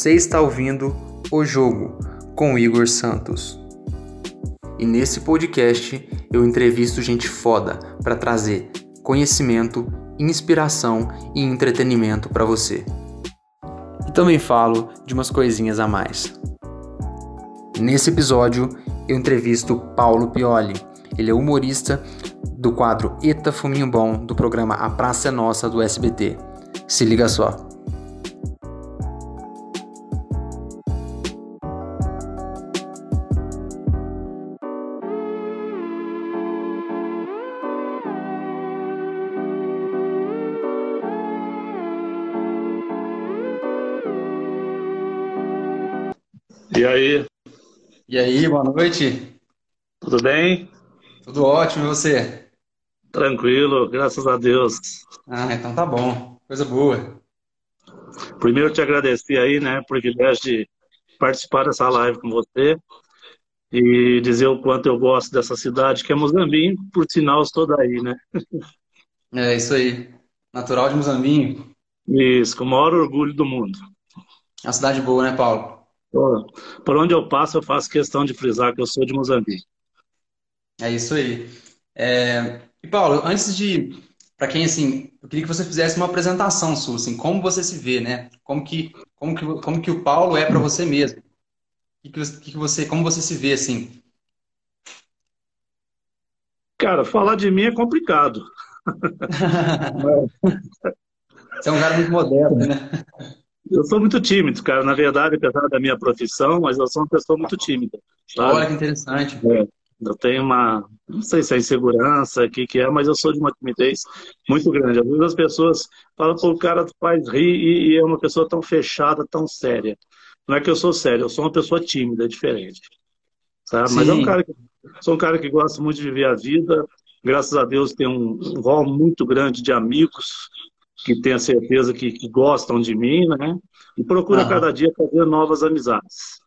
Você está ouvindo O Jogo com Igor Santos. E nesse podcast eu entrevisto gente foda para trazer conhecimento, inspiração e entretenimento para você. E também falo de umas coisinhas a mais. Nesse episódio eu entrevisto Paulo Pioli. Ele é humorista do quadro Eta Fuminho Bom do programa A Praça é Nossa do SBT. Se liga só. E aí, E aí, boa noite. tudo bem? Tudo ótimo, e você? Tranquilo, graças a Deus. Ah, então tá bom. Coisa boa. Primeiro te agradecer aí, né, o privilégio de participar dessa live com você e dizer o quanto eu gosto dessa cidade, que é Mozambique, por sinal estou daí, né? É isso aí. Natural de Muzambinho. Isso, com o maior orgulho do mundo. É uma cidade boa, né, Paulo? Por onde eu passo, eu faço questão de frisar que eu sou de Moçambique. É isso aí. É, E Paulo, antes de, para quem assim, eu queria que você fizesse uma apresentação sua, assim, como você se vê, né? Como que, como que, como que o Paulo é para você mesmo? Que que você, como você se vê assim? Cara, falar de mim é complicado. Você é um cara muito moderno, né? Eu sou muito tímido, cara. Na verdade, apesar da minha profissão, mas eu sou uma pessoa muito tímida, sabe? Olha que interessante. É, eu tenho uma, não sei se é insegurança, o que que é, mas eu sou de uma timidez muito grande. Às vezes as pessoas falam, pô, o cara faz rir e, e é uma pessoa tão fechada, tão séria. Não é que eu sou sério, eu sou uma pessoa tímida, é diferente. Sabe? Mas é um cara que, sou um cara que gosta muito de viver a vida. Graças a Deus um, um rol muito grande de amigos que tenho certeza que, que gostam de mim, né? E procuro a Aham. cada dia fazer novas amizades.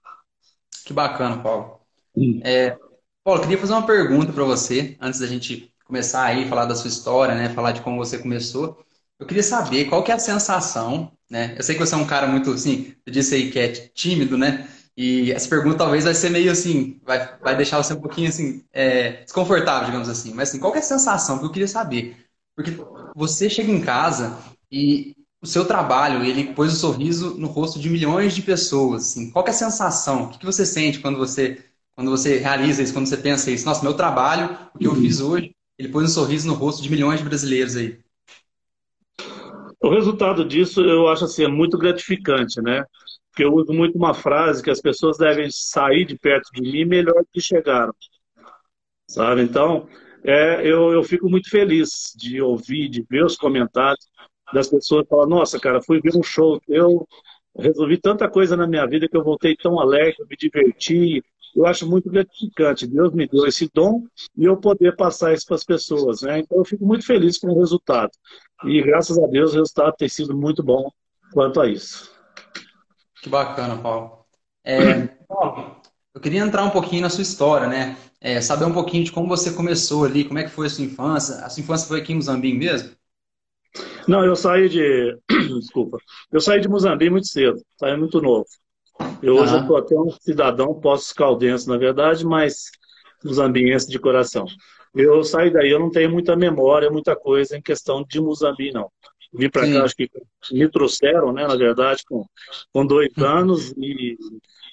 Que bacana, Paulo. Hum. É, Paulo, eu queria fazer uma pergunta para você, antes da gente começar aí, falar da sua história, né? Falar de como você começou. Eu queria saber qual que é a sensação, né? Eu sei que você é um cara muito, assim, eu disse aí que é tímido, né? E essa pergunta talvez vai ser meio assim, vai, vai deixar você um pouquinho, assim, é, desconfortável, digamos assim. Mas, assim, qual que é a sensação que eu queria saber? Porque você chega em casa e o seu trabalho, ele pôs o sorriso no rosto de milhões de pessoas, assim. Qual é a sensação? O que que você sente quando você quando você realiza isso, quando você pensa isso, nossa, meu trabalho, o que eu fiz hoje, ele pôs um sorriso no rosto de milhões de brasileiros aí. O resultado disso eu acho assim, é muito gratificante, né? Porque eu uso muito uma frase que as pessoas devem sair de perto de mim melhor do que chegaram, sabe? Então, é, eu, eu fico muito feliz de ouvir, de ver os comentários das pessoas falar, nossa, cara, fui ver um show teu, resolvi tanta coisa na minha vida que eu voltei tão alegre, me diverti. Eu acho muito gratificante. Deus me deu esse dom e eu poder passar isso para as pessoas, né? Então eu fico muito feliz com o resultado. E graças a Deus o resultado tem sido muito bom quanto a isso. Que bacana, Paulo. É, Paulo, eu queria entrar um pouquinho na sua história, né? É, saber um pouquinho de como você começou ali, como é que foi a sua infância. A sua infância foi aqui em Moçambique mesmo? Não, eu saí de. Desculpa. Eu saí de Moçambique muito cedo, saí muito novo. Eu hoje estou até um cidadão pós-caldense, na verdade, mas moçambiense de coração. Eu saí daí, eu não tenho muita memória, muita coisa em questão de Moçambique, não. Vim para cá, acho que me trouxeram, né, na verdade, com, com dois anos e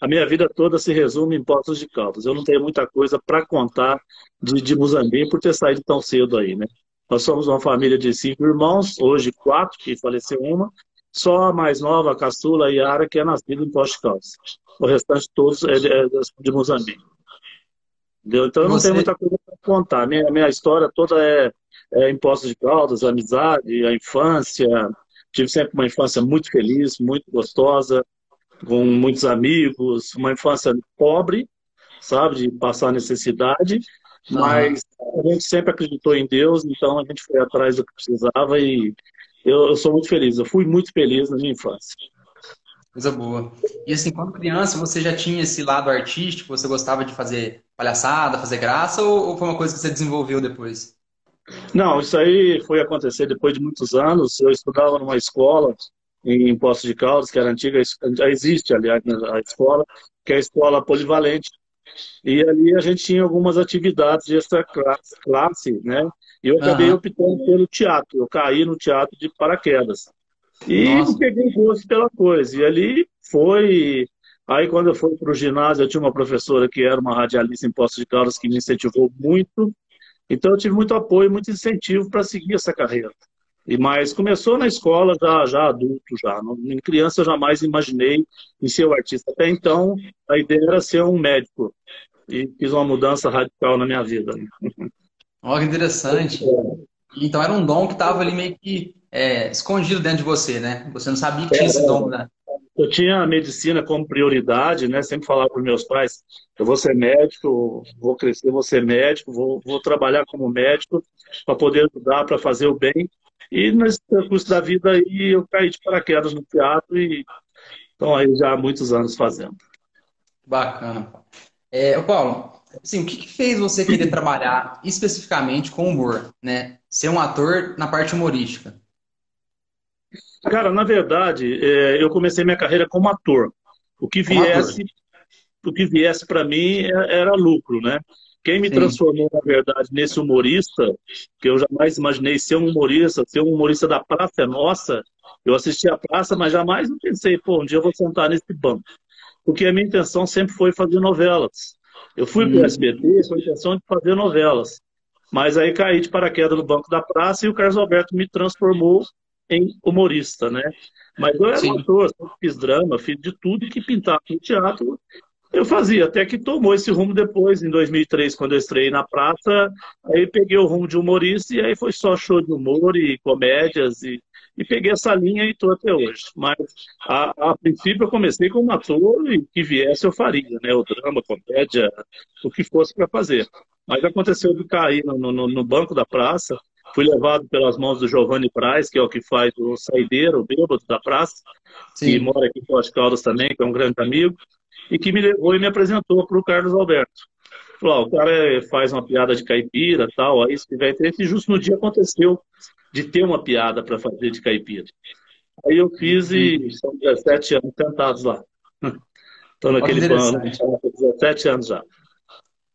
a minha vida toda se resume em Poços de Caldas. Eu não tenho muita coisa para contar de, de Moçambique por ter saído tão cedo aí, né? Nós somos uma família de cinco irmãos, hoje quatro, que faleceu uma, só a mais nova, a caçula, a Yara, que é nascida em Poços de Caldas. O restante todos é de, é de Moçambique. Entendeu? Então eu não tenho muita coisa contar. Minha, minha história toda é, é em Poços de Caldas, amizade, a infância. Tive sempre uma infância muito feliz, muito gostosa, com muitos amigos, uma infância pobre, sabe, de passar necessidade, mas a gente sempre acreditou em Deus, então a gente foi atrás do que precisava e eu, eu sou muito feliz. Eu fui muito feliz na minha infância. Coisa boa. E assim, quando criança, você já tinha esse lado artístico? Você gostava de fazer palhaçada, fazer graça, ou, ou foi uma coisa que você desenvolveu depois? Não, isso aí foi acontecer depois de muitos anos. Eu estudava numa escola em Poços de Caldas, que era antiga, já existe, aliás, a escola, que é a escola polivalente. E ali a gente tinha algumas atividades de extra classe, classe né? E eu acabei uhum. optando pelo teatro. Eu caí no teatro de paraquedas. E Nossa. peguei gosto pela coisa. E ali foi. Aí, quando eu fui para o ginásio, eu tinha uma professora que era uma radialista em Poços de Caldas que me incentivou muito. Então, eu tive muito apoio, muito incentivo para seguir essa carreira. E mas começou na escola já, já adulto já. Em criança eu jamais imaginei em ser um artista. Até então a ideia era ser um médico e fiz uma mudança radical na minha vida. Olha que interessante. Então era um dom que estava ali meio que é, escondido dentro de você, né? Você não sabia que tinha esse dom, né? Eu tinha a medicina como prioridade, né? Sempre falava para os meus pais: eu vou ser médico, vou crescer, vou ser médico, vou, vou trabalhar como médico para poder ajudar, para fazer o bem. E nesse percurso da vida aí eu caí de paraquedas no teatro e estão aí já há muitos anos fazendo. Bacana. É, Paulo, assim, o que, que, fez você querer trabalhar especificamente com humor, né? Ser um ator na parte humorística? Cara, na verdade, é, eu comecei minha carreira como ator. O que viesse, o que viesse para mim é, era lucro, né? Quem me Sim. transformou, na verdade, nesse humorista, que eu jamais imaginei ser um humorista, ser um humorista da Praça é Nossa, eu assisti a Praça, mas jamais pensei, pô, um dia eu vou sentar nesse banco. Porque a minha intenção sempre foi fazer novelas. Eu fui hum. para o SBT com a intenção de fazer novelas. Mas aí caí de paraquedas no banco da praça e o Carlos Alberto me transformou em humorista, né? Mas eu era Sim. um ator, fiz drama, fiz de tudo que pintava no teatro. Eu fazia, até que tomou esse rumo depois, em 2003, quando eu estreiei na praça. Aí peguei o rumo de humorista e aí foi só show de humor e comédias e e peguei essa linha e estou até hoje. Mas, a, a, princípio, eu comecei como ator e que viesse eu faria, né? O drama, comédia, o que fosse para fazer. Mas aconteceu de cair no, no, no, banco da praça, fui levado pelas mãos do Giovanni Praz, que é o que faz o saideiro, o bêbado da praça, Sim. que mora aqui em Pós Caldas também, que é um grande amigo, e que me levou e me apresentou para o Carlos Alberto. Falou, o cara faz uma piada de caipira tal, aí se tiver interesse, e justo no dia aconteceu de ter uma piada para fazer de caipira. Aí eu fiz e são 17 anos sentados lá. Estou naquele plano, 17 anos já.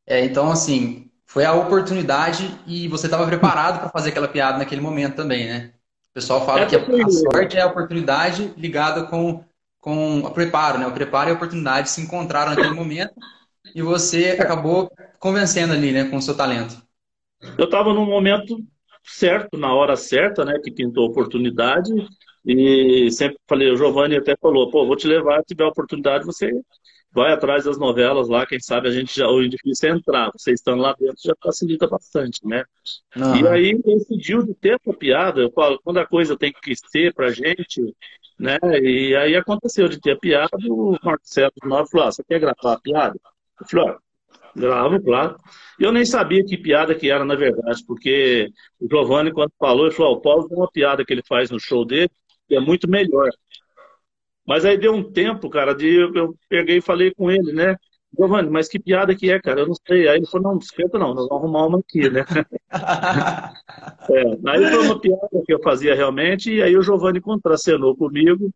É, então, assim, foi a oportunidade e você estava preparado para fazer aquela piada naquele momento também, né? O pessoal fala é que a, a, sorte é a oportunidade ligada com, com o preparo, né? O preparo e a oportunidade se encontraram naquele momento e você acabou convencendo ali, né, com o seu talento. Eu estava num momento certo, na hora certa, né, que pintou a oportunidade. E sempre falei, o Giovanni até falou, pô, vou te levar, se tiver oportunidade, você vai atrás das novelas lá, quem sabe a gente já, o difícil é entrar, você estando lá dentro já facilita bastante, né? Uhum. E aí decidiu de ter essa piada, eu falo, quando a coisa tem que ser pra gente, né? E aí aconteceu de ter a piada, o Marcelo Nova falou, ah, você quer gravar a piada? Eu falei, ó, gravo, claro. E eu nem sabia que piada que era, na verdade, porque o Giovanni, quando falou, ele falou: o Paulo tem uma piada que ele faz no show dele que é muito melhor. Mas aí deu um tempo, cara, de eu peguei e falei com ele, né? Giovanni, mas que piada que é, cara? Eu não sei. Aí ele falou: não, esquenta não, nós vamos arrumar uma aqui, né? é, aí foi uma piada que eu fazia realmente, e aí o Giovanni contracenou comigo,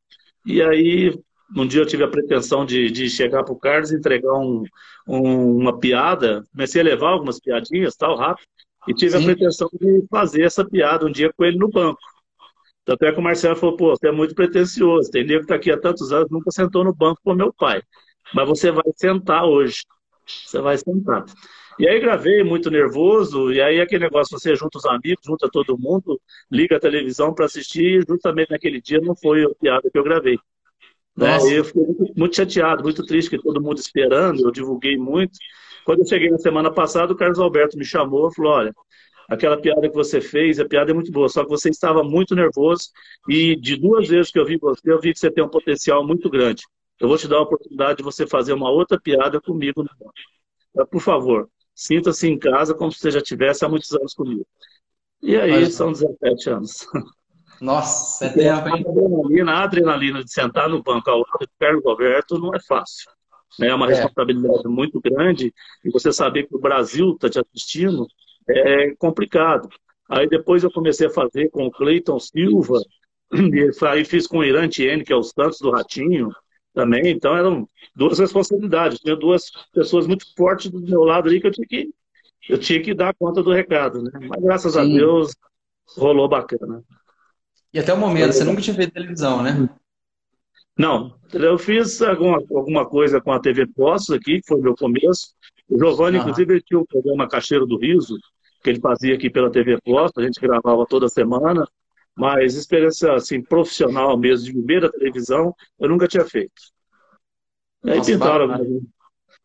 e aí um dia eu tive a pretensão de, de chegar para o Carlos e entregar um, um, uma piada. Comecei a levar algumas piadinhas, tal, rápido. E tive Sim. a pretensão de fazer essa piada um dia com ele no banco. Tanto é que o Marcelo falou, pô, você é muito pretencioso. Tem nego que está aqui há tantos anos, nunca sentou no banco com meu pai. Mas você vai sentar hoje. Você vai sentar. E aí gravei muito nervoso, e aí aquele negócio, você junta os amigos, junta todo mundo, liga a televisão para assistir, justamente naquele dia não foi a piada que eu gravei. Né? Eu fiquei muito chateado, muito triste, que todo mundo esperando, eu divulguei muito. Quando eu cheguei na semana passada, o Carlos Alberto me chamou e falou: olha, aquela piada que você fez, a piada é muito boa, só que você estava muito nervoso e de duas vezes que eu vi você, eu vi que você tem um potencial muito grande. Eu vou te dar a oportunidade de você fazer uma outra piada comigo. Por favor, sinta-se em casa como se você já tivesse há muitos anos comigo. E aí, Olha. são 17 anos. Nossa, é tempo, hein? A adrenalina, a adrenalina de sentar no banco ao lado do Carlos Roberto não é fácil. Né? É uma é. responsabilidade muito grande e você saber que o Brasil está te assistindo é complicado. Aí depois eu comecei a fazer com o Cleiton Silva, E aí fiz com o Irã Tiene, que é o Santos do Ratinho, também. Então eram duas responsabilidades. Tinha duas pessoas muito fortes do meu lado ali que eu tinha que, eu tinha que dar conta do recado, né? Mas graças Sim. a Deus rolou bacana. E até o momento, você nunca tinha feito televisão, né? Não, eu fiz alguma, alguma coisa com a TV Postos aqui, que foi o meu começo. O Giovanni, ah. inclusive, tinha o um programa Cacheiro do Riso, que ele fazia aqui pela TV Postos, a gente gravava toda semana, mas experiência assim, profissional mesmo, de viver a televisão, eu nunca tinha feito. E aí Nossa, pintaram,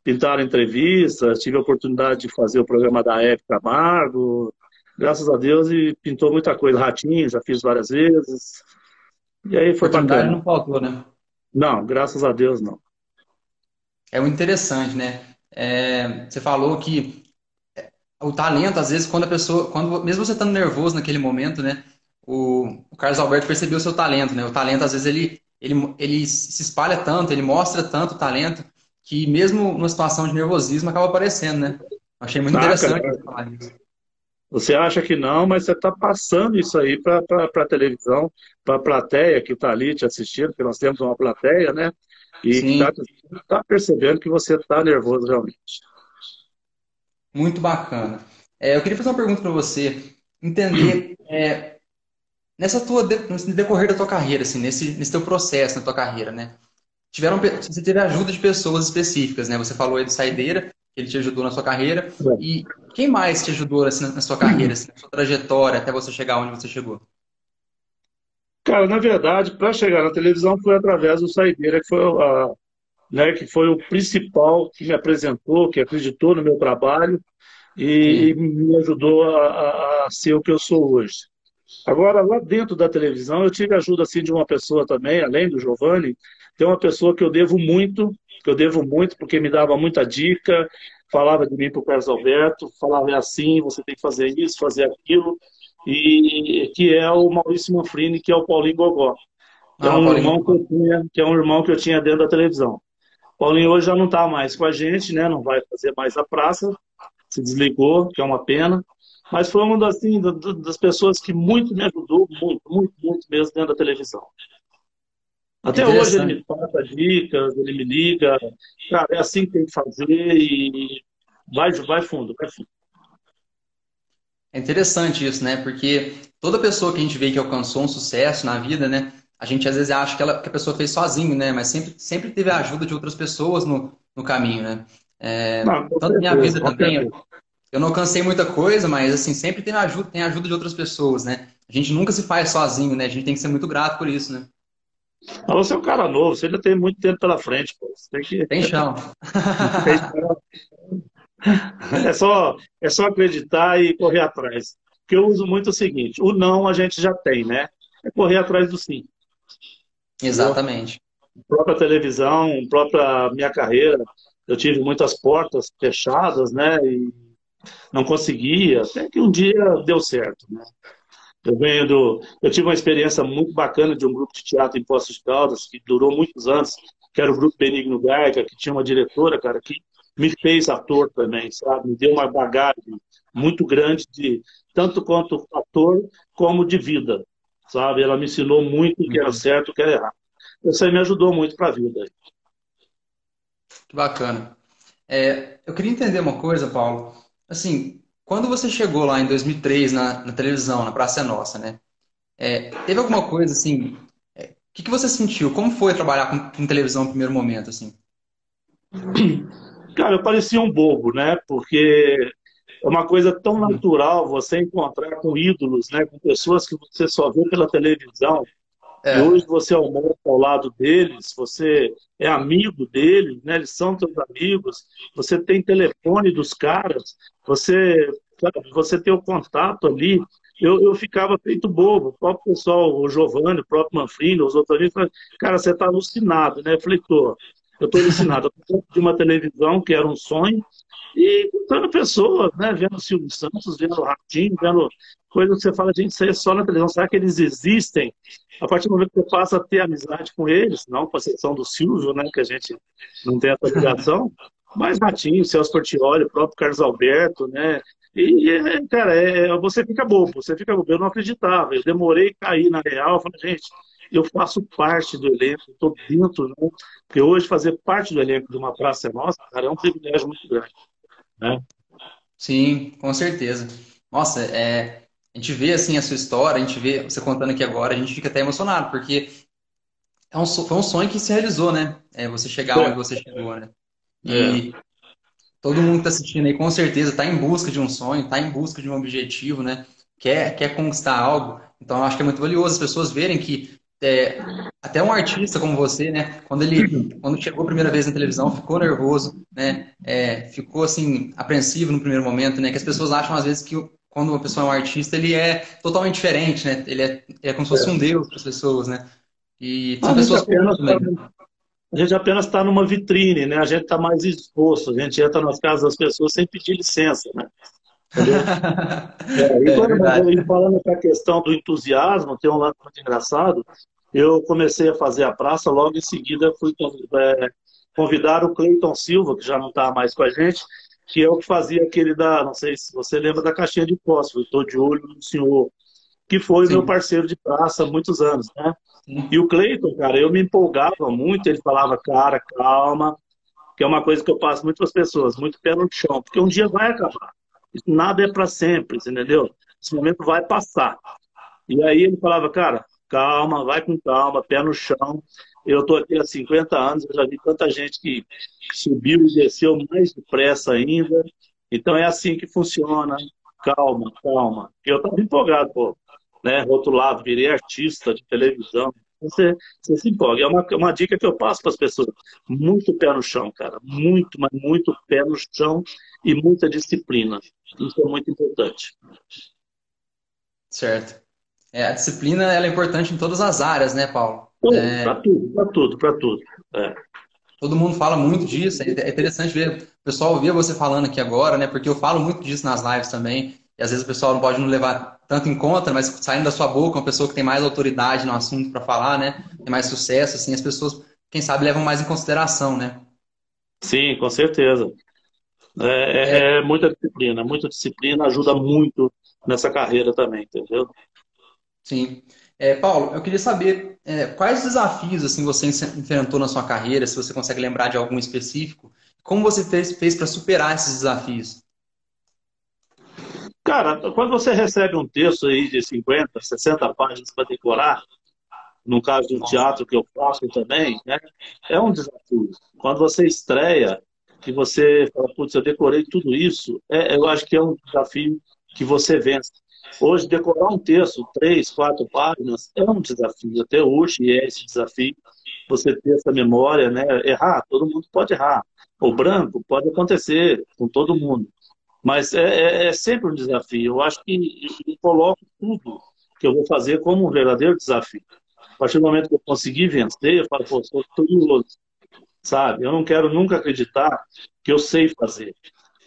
pintaram entrevistas, tive a oportunidade de fazer o programa da Época Camargo, graças a Deus, e pintou muita coisa. Ratinho, já fiz várias vezes. E aí foi bacana. não faltou, né? Não, graças a Deus não. É o interessante, né? É, você falou que o talento, às vezes, quando a pessoa, quando mesmo você estando nervoso naquele momento, né? O, o Carlos Alberto percebeu o seu talento, né? O talento, às vezes, ele, ele, ele se espalha tanto, ele mostra tanto o talento, que mesmo numa situação de nervosismo acaba aparecendo, né? Achei muito interessante falar isso. Você acha que não, mas você está passando isso aí para a televisão, para a plateia que está ali te assistindo, porque nós temos uma plateia, né? E está tá percebendo que você está nervoso realmente. Muito bacana. É, eu queria fazer uma pergunta para você. Entender, é, nessa tua, no decorrer da tua carreira, assim, nesse, nesse teu processo na tua carreira, né? Tiveram, você teve ajuda de pessoas específicas, né? Você falou aí do Saideira, que ele te ajudou na sua carreira. E quem mais te ajudou assim, na sua carreira, assim, na sua trajetória, até você chegar onde você chegou? Cara, na verdade, para chegar na televisão foi através do Saideira, que foi, a, né, que foi o principal que me apresentou, que acreditou no meu trabalho e, e me ajudou a, a, ser o que eu sou hoje. Agora, lá dentro da televisão, eu tive ajuda assim, de uma pessoa também, além do Giovanni, tem uma pessoa que eu devo muito, que eu devo muito porque me dava muita dica, falava de mim para o Carlos Alberto, falava é assim, você tem que fazer isso, fazer aquilo, e que é o Maurício Manfrini, que é o Paulinho Gogó, que, é ah, é um irmão que, eu tinha, que é um irmão que eu tinha dentro da televisão. Paulinho hoje já não está mais com a gente, né? não vai fazer mais a praça, se desligou, que é uma pena, mas foi uma das, assim, das pessoas que muito me ajudou, muito, muito, muito mesmo dentro da televisão. Até hoje ele me passa dicas, ele me liga, cara, é assim que tem que fazer e vai, vai fundo, vai fundo. É interessante isso, né? Porque toda pessoa que a gente vê que alcançou um sucesso na vida, né? A gente às vezes acha que, ela, que a pessoa fez sozinho, né? Mas sempre, sempre teve a ajuda de outras pessoas no, no caminho, né? É, não, tanto minha vida também, eu, eu não alcancei muita coisa, mas assim, sempre tem ajuda, tem ajuda de outras pessoas, né? A gente nunca se faz sozinho, né? A gente tem que ser muito grato por isso, né? Mas você é um cara novo, você ainda tem muito tempo pela frente, pô. Você tem que. Tem chão. é, só, é só acreditar e correr atrás. Porque eu uso muito o seguinte: o não a gente já tem, né? É correr atrás do sim. Exatamente. A própria televisão, a própria minha carreira, eu tive muitas portas fechadas, né? E não conseguia, até que um dia deu certo, né? Eu venho do. Eu tive uma experiência muito bacana de um grupo de teatro em Poços de Caldas, que durou muitos anos, que era o grupo Benigno Garca, que tinha uma diretora, cara, que me fez ator também, sabe? Me deu uma bagagem muito grande de tanto quanto ator como de vida, sabe? Ela me ensinou muito o que era certo, o que era errado. Isso aí me ajudou muito para a vida. Que bacana. É, eu queria entender uma coisa, Paulo. Assim, quando você chegou lá em 2003 na, na televisão, na Praça é Nossa, né? É, teve alguma coisa assim? O é, que, que você sentiu? Como foi trabalhar com, com, televisão no primeiro momento, assim? Cara, eu parecia um bobo, né? Porque é uma coisa tão natural você encontrar com ídolos, né? Com pessoas que você só vê pela televisão. É. E hoje você almoça ao lado deles, você é amigo deles, né? eles são seus amigos, você tem telefone dos caras, você, você tem o contato ali. Eu, eu ficava feito bobo. O próprio pessoal, o Giovanni, o próprio Manfrini, os outros ali, falaram, cara, você está alucinado, né? Eu falei, tô. Eu estou. Eu de uma televisão que era um sonho, e contando pessoas, né? Vendo Silvio Santos, vendo Ratinho, vendo coisas que você fala, gente, isso aí é só na televisão. Será que eles existem? A partir do momento que você passa a ter amizade com eles, não com a exceção do Silvio, né? Que a gente não tem essa ligação, mas Ratinho, Celso Portioli, o próprio Carlos Alberto, né? E, cara, é, você fica bobo, você fica bobo. Eu não acreditava, eu demorei a cair na real. Eu falei, gente, eu faço parte do elenco, estou dentro, né? porque hoje fazer parte do elenco de uma praça nossa, cara, é um privilégio muito grande. Né? Sim, com certeza. Nossa, é, a gente vê assim a sua história, a gente vê você contando aqui agora, a gente fica até emocionado, porque é um, foi um sonho que se realizou, né? É, você chegar onde você chegou, né? E é. todo mundo que está assistindo aí, com certeza, está em busca de um sonho, está em busca de um objetivo, né? Quer, quer conquistar algo. Então, eu acho que é muito valioso as pessoas verem que é, até um artista como você, né? Quando ele quando chegou a primeira vez na televisão, ficou nervoso, né? É, ficou assim apreensivo no primeiro momento, né? Que as pessoas acham às vezes que quando uma pessoa é um artista, ele é totalmente diferente, né? Ele é, é como se fosse um deus para as pessoas, né? E são pessoas apenas tá, a gente apenas está numa vitrine, né? A gente está mais exposto, a gente entra nas casas das pessoas sem pedir licença, né? é, e, quando, é falando essa questão do entusiasmo, tem um lado muito engraçado. Eu comecei a fazer a praça, logo em seguida fui é, convidar o Cleiton Silva, que já não está mais com a gente, que é o que fazia aquele da, não sei se você lembra da caixinha de fósforo, estou de olho no senhor, que foi Sim. meu parceiro de praça há muitos anos, né? Sim. E o Cleiton, cara, eu me empolgava muito, ele falava, cara, calma, que é uma coisa que eu passo muito para as pessoas, muito pé no chão, porque um dia vai acabar. Nada é para sempre, entendeu? Esse momento vai passar. E aí ele falava, cara, calma, vai com calma, pé no chão. Eu estou aqui há 50 anos, eu já vi tanta gente que subiu e desceu mais depressa ainda. Então é assim que funciona. Calma, calma. Eu estava empolgado, pô. Né? Outro lado, virei artista de televisão. Você, você se empolga. É uma, uma dica que eu passo para as pessoas. Muito pé no chão, cara. Muito, mas muito pé no chão e muita disciplina. Isso é muito importante. Certo. É, a disciplina ela é importante em todas as áreas, né, Paulo? É... Para tudo, para tudo, para tudo. É. Todo mundo fala muito disso, é, é interessante ver o pessoal ouvir você falando aqui agora, né? Porque eu falo muito disso nas lives também, e às vezes o pessoal não pode não levar tanto em conta, mas saindo da sua boca, uma pessoa que tem mais autoridade no assunto para falar, né? Tem mais sucesso, assim, as pessoas, quem sabe, levam mais em consideração, né? Sim, com certeza. É, é, é, muita disciplina, muita disciplina ajuda muito nessa carreira também, entendeu? Sim. É, Paulo, eu queria saber é, quais desafios assim você enfrentou na sua carreira, se você consegue lembrar de algum específico, como você fez, fez para superar esses desafios? Cara, quando você recebe um texto aí de 50, 60 páginas para decorar, no caso do teatro que eu faço também, né, é um desafio. Quando você estreia, que você fala, putz, eu decorei tudo isso, é, eu acho que é um desafio que você vence. Hoje, decorar um texto, três, quatro páginas, é um desafio. Até hoje é esse desafio. Você ter essa memória, né? Errar, todo mundo pode errar. O branco pode acontecer com todo mundo. Mas é, é, é sempre um desafio. Eu acho que eu coloco tudo que eu vou fazer como um verdadeiro desafio. A partir do momento que eu conseguir vencer, eu falo, pô, sou curioso sabe? Eu não quero nunca acreditar que eu sei fazer.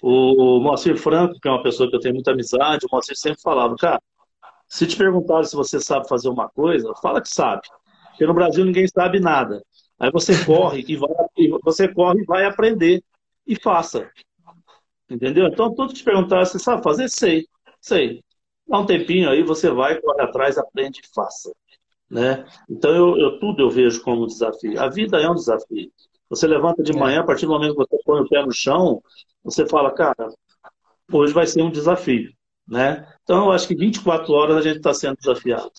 O Moacir Franco, que é uma pessoa que eu tenho muita amizade, o Moacir sempre falava, cara, se te perguntarem se você sabe fazer uma coisa, fala que sabe. Porque no Brasil ninguém sabe nada. Aí você corre e vai, você corre e vai aprender e faça. Entendeu? Então, tudo que te perguntar, você sabe fazer? Sei, sei. Dá um tempinho aí, você vai, corre atrás, aprende e faça. Né? Então, eu, eu, tudo eu vejo como desafio. A vida é um desafio. Você levanta de é. manhã, a partir do momento que você põe o pé no chão, você fala, cara, hoje vai ser um desafio. Né? Então, eu acho que 24 horas a gente está sendo desafiado.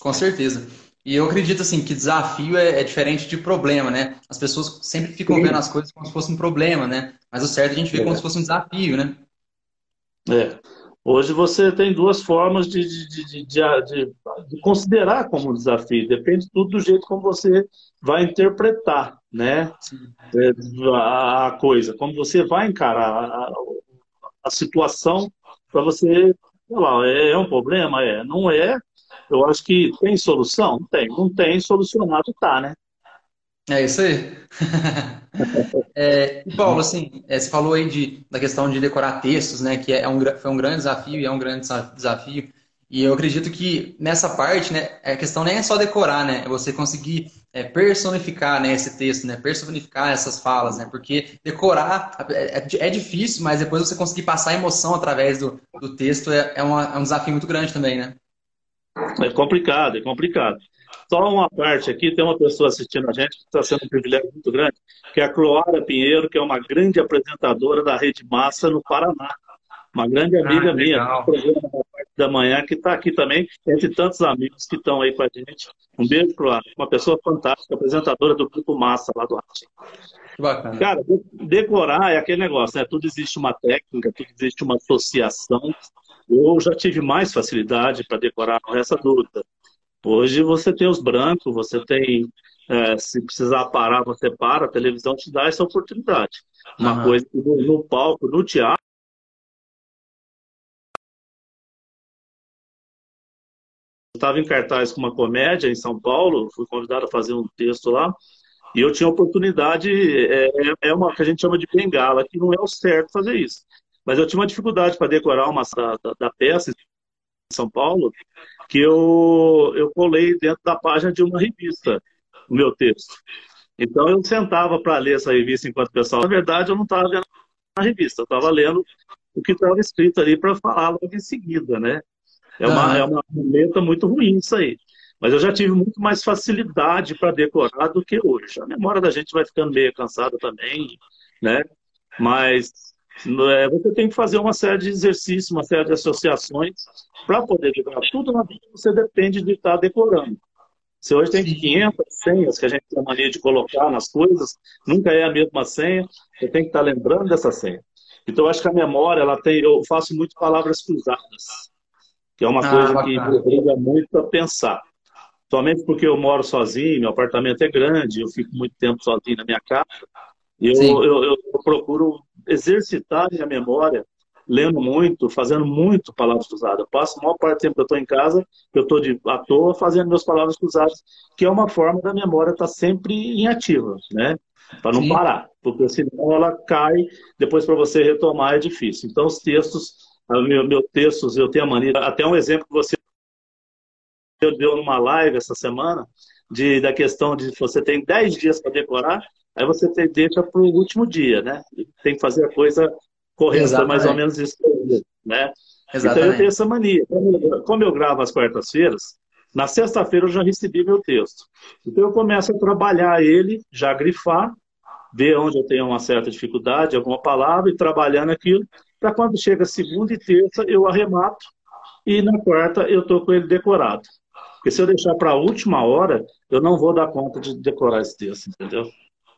Com certeza. E eu acredito assim que desafio é, é, diferente de problema, né? As pessoas sempre ficam Sim. vendo as coisas como se fosse um problema, né? Mas o certo é a gente vê é. como se fosse um desafio, né? É. Hoje você tem duas formas de, de, de, de, considerar como um desafio. Depende tudo do jeito como você vai interpretar né, é, a coisa, como você vai encarar a, a situação para você falar, é, é um problema? É. Não é. Eu acho que tem solução? Tem. Não tem, solucionado tá, né? É isso aí. é, Paulo, assim, é, você falou aí de, da questão de decorar textos, né? Que é um, foi um grande desafio e é um grande desafio. E eu acredito que nessa parte, né, a questão nem é só decorar, né? É você conseguir é, personificar né, esse texto, né? Personificar essas falas, né? Porque decorar é, é, é difícil, mas depois você conseguir passar a emoção através do, do texto é, é, uma, é um desafio muito grande também, né? É complicado, é complicado. Só uma parte aqui, tem uma pessoa assistindo a gente que está sendo um privilégio muito grande, que é a Cloara Pinheiro, que é uma grande apresentadora da Rede Massa no Paraná. Uma grande amiga ah, minha, do programa da manhã, que está aqui também, entre tantos amigos que estão aí com a gente. Um beijo, Cloara. Uma pessoa fantástica, apresentadora do Grupo Massa lá do Arte. Bacana. Cara, decorar é aquele negócio, né? Tudo existe uma técnica, tudo existe uma associação. Eu já tive mais facilidade para decorar, não essa dúvida. Hoje você tem os brancos, você tem, é, se precisar parar, você para, a televisão te dá essa oportunidade. Uma uhum. coisa no, no palco, no teatro, estava em cartaz com uma comédia em São Paulo, fui convidado a fazer um texto lá, e eu tinha oportunidade, é, é, é uma que a gente chama de bengala, que não é o certo fazer isso. Mas eu tinha uma dificuldade para decorar uma da, da, peça em São Paulo, que eu, eu colei dentro da página de uma revista, o meu texto. Então eu sentava para ler essa revista enquanto pessoal. Na verdade, eu não estava lendo a revista, eu estava lendo o que estava escrito ali para falar logo em seguida, né? É uma, é uma ferramenta muito ruim isso aí. Mas eu já tive muito mais facilidade para decorar do que hoje. A memória da gente vai ficando meio cansada também, né? Mas é, você tem que fazer uma série de exercícios, uma série de associações para poder decorar. Tudo na vida você depende de estar tá decorando. Se hoje tem 500 senhas que a gente tem a mania de colocar nas coisas, nunca é a mesma senha, você tem que estar tá lembrando dessa senha. Então, eu acho que a memória, ela tem, eu faço muito palavras cruzadas que é uma ah, coisa bacana. que me obriga muito a pensar. Somente porque eu moro sozinho, meu apartamento é grande, eu fico muito tempo sozinho na minha casa, eu, eu, eu, procuro exercitar minha memória, lendo muito, fazendo muito palavras cruzadas. Eu passo a maior parte do tempo que eu estou em casa, que eu estou à toa fazendo minhas palavras cruzadas, que é uma forma da memória estar tá sempre em ativa, né? Para não Sim. parar, porque senão ela cai, depois para você retomar é difícil. Então, os textos meu, meu textos, eu tenho a mania. Até um exemplo que você deu numa live essa semana, de, da questão de você tem 10 dias para decorar, aí você tem, deixa para o último dia, né? Tem que fazer a coisa correta, mais ou menos isso, né? Exatamente. Então eu tenho essa mania. Como eu gravo às quartas-feiras, na sexta-feira eu já recebi meu texto. Então eu começo a trabalhar ele, já grifar, ver onde eu tenho uma certa dificuldade, alguma palavra, e trabalhando aquilo, para quando chega segunda e terça eu arremato e na quarta eu estou com ele decorado. Porque se eu deixar para a última hora, eu não vou dar conta de decorar esse texto, entendeu?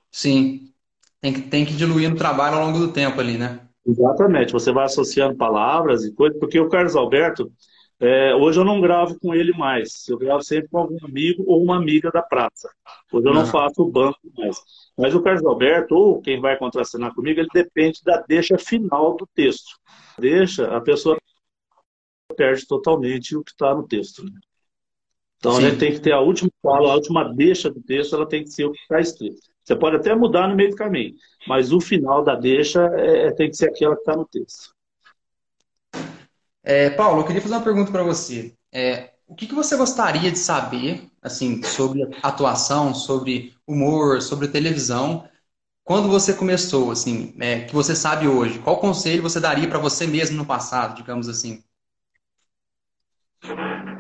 Sim. Tem que, tem que diluir no trabalho ao longo do tempo ali, né? Exatamente. Você vai associando palavras e coisas, porque o Carlos Alberto, é, hoje eu não gravo com ele mais. Eu gravo sempre com algum amigo ou uma amiga da praça. Hoje eu não, não faço o banco mais. Mas o Carlos Alberto, ou quem vai contracenar comigo, ele depende da deixa final do texto. Deixa, a pessoa perde totalmente o que está no texto. Né? Então Sim. a gente tem que ter a última fala, a última deixa do texto, ela tem que ser o que está escrito. Você pode até mudar no meio do caminho, mas o final da deixa é, tem que ser aquela que está no texto. É, Paulo, eu queria fazer uma pergunta para você. É, o que, que, você gostaria de saber, assim, sobre atuação, sobre humor, sobre televisão, quando você começou, assim, é, que você sabe hoje? Qual conselho você daria para você mesmo no passado, digamos assim?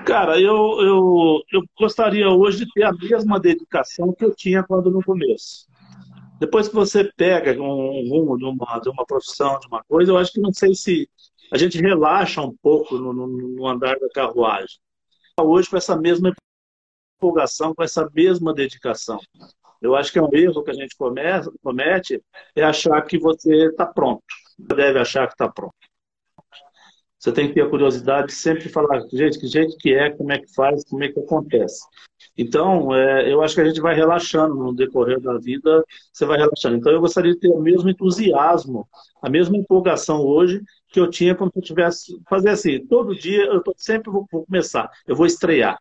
Cara, eu, eu, eu gostaria hoje de ter a mesma dedicação que eu tinha quando no começo. Depois que você pega um rumo de uma, de uma profissão, de uma coisa, eu acho que não sei se a gente relaxa um pouco no, no, no andar da carruagem. Hoje, com essa mesma empolgação, com essa mesma dedicação. Eu acho que é um erro que a gente comete, é achar que você está pronto. Deve achar que está pronto. Você tem que ter a curiosidade de sempre falar, gente, que jeito que é, como é que faz, como é que acontece. Então, é, eu acho que a gente vai relaxando no decorrer da vida, você vai relaxando. Então, eu gostaria de ter o mesmo entusiasmo, a mesma empolgação hoje que eu tinha quando eu tivesse fazer assim, todo dia eu tô, sempre vou, vou, começar, eu vou estrear.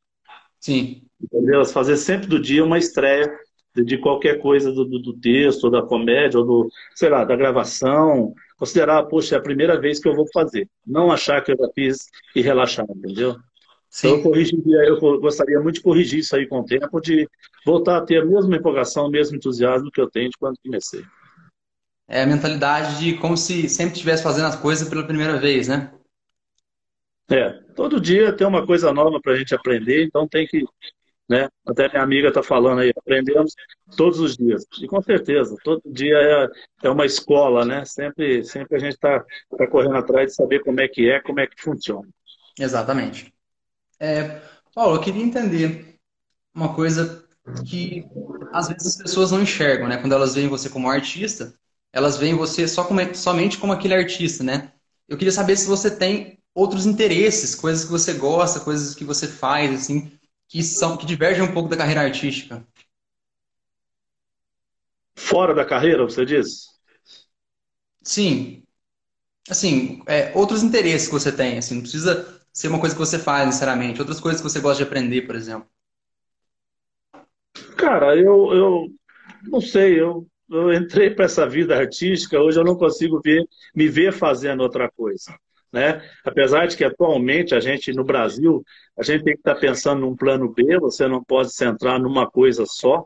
Sim. Entendeu? Fazer sempre do dia uma estreia de, qualquer coisa do, do, do, texto, ou da comédia, ou do, sei lá, da gravação. Considerar, poxa, é a primeira vez que eu vou fazer. Não achar que eu já fiz e relaxar, entendeu? Sim. Então, eu, corrigiria, eu gostaria muito de corrigir isso aí com o tempo, de voltar a ter a mesma empolgação, o mesmo entusiasmo que eu tenho de quando comecei. É a mentalidade de como se sempre estivesse fazendo as coisas pela primeira vez, né? É, todo dia tem uma coisa nova para a gente aprender, então tem que, né? Até minha amiga está falando aí, aprendemos todos os dias. E com certeza, todo dia é, é uma escola, né? Sempre, sempre a gente está tá correndo atrás de saber como é que é, como é que funciona. Exatamente. É, Paulo, eu queria entender uma coisa que às vezes as pessoas não enxergam, né? Quando elas veem você como artista, elas veem você só como, somente como aquele artista, né? Eu queria saber se você tem outros interesses, coisas que você gosta, coisas que você faz, assim, que são que divergem um pouco da carreira artística. Fora da carreira, você diz? Sim. Assim, é, outros interesses que você tem, assim, não precisa ser uma coisa que você faz, necessariamente. Outras coisas que você gosta de aprender, por exemplo. Cara, eu, eu não sei, eu, eu entrei para essa vida artística, hoje eu não consigo ver, me ver fazendo outra coisa. Né? Apesar de que atualmente a gente no Brasil, a gente tem que estar tá pensando num plano B, você não pode centrar numa coisa só,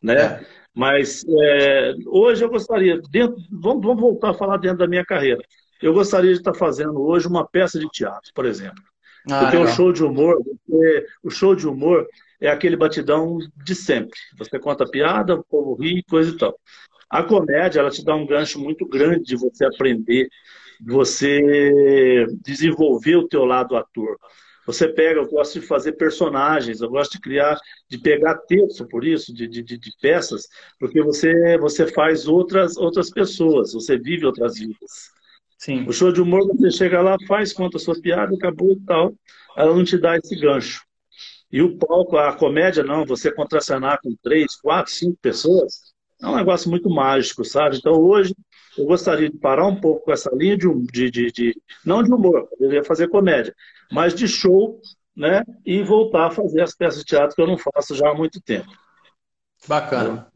né? É. Mas é, hoje eu gostaria, dentro, vamos, vamos voltar a falar dentro da minha carreira. Eu gostaria de estar fazendo hoje uma peça de teatro, por exemplo. Ah, porque legal. o show de humor, o show de humor é aquele batidão de sempre. Você conta piada, o povo ri, coisa e tal. A comédia, ela te dá um gancho muito grande de você aprender, de você desenvolver o teu lado ator. Você pega, eu gosto de fazer personagens, eu gosto de criar, de pegar texto, por isso, de, de, de peças, porque você, você faz outras, outras pessoas, você vive outras vidas. Sim. O show de humor, você chega lá, faz, conta a sua piada, acabou e tal. Ela não te dá esse gancho. E o palco, a comédia, não, você contracenar com três, quatro, cinco pessoas, é um negócio muito mágico, sabe? Então hoje eu gostaria de parar um pouco com essa linha de, de, de, de não de humor, eu deveria fazer comédia, mas de show, né? E voltar a fazer as peças de teatro que eu não faço já há muito tempo. Bacana.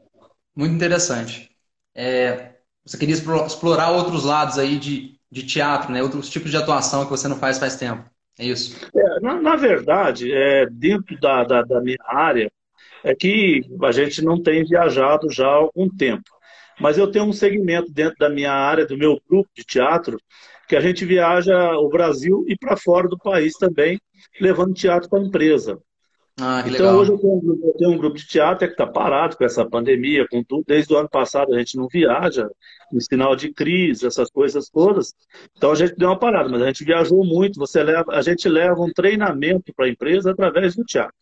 Muito interessante. É, você queria explorar outros lados aí de, de teatro, né? Outros tipos de atuação que você não faz faz tempo. É isso? É, na, na, verdade, é, dentro da, da, da, minha área, é que a gente não tem viajado já há algum tempo. Mas eu tenho um segmento dentro da minha área, do meu grupo de teatro, que a gente viaja o Brasil e para fora do país também, levando teatro para a empresa. Ah, então legal. hoje eu tenho, um, eu tenho, um grupo de teatro que está parado com essa pandemia, com tudo. Desde o ano passado a gente não viaja, no sinal de crise, essas coisas todas. Então a gente deu uma parada, mas a gente viajou muito. Você leva, a gente leva um treinamento para a empresa através do teatro.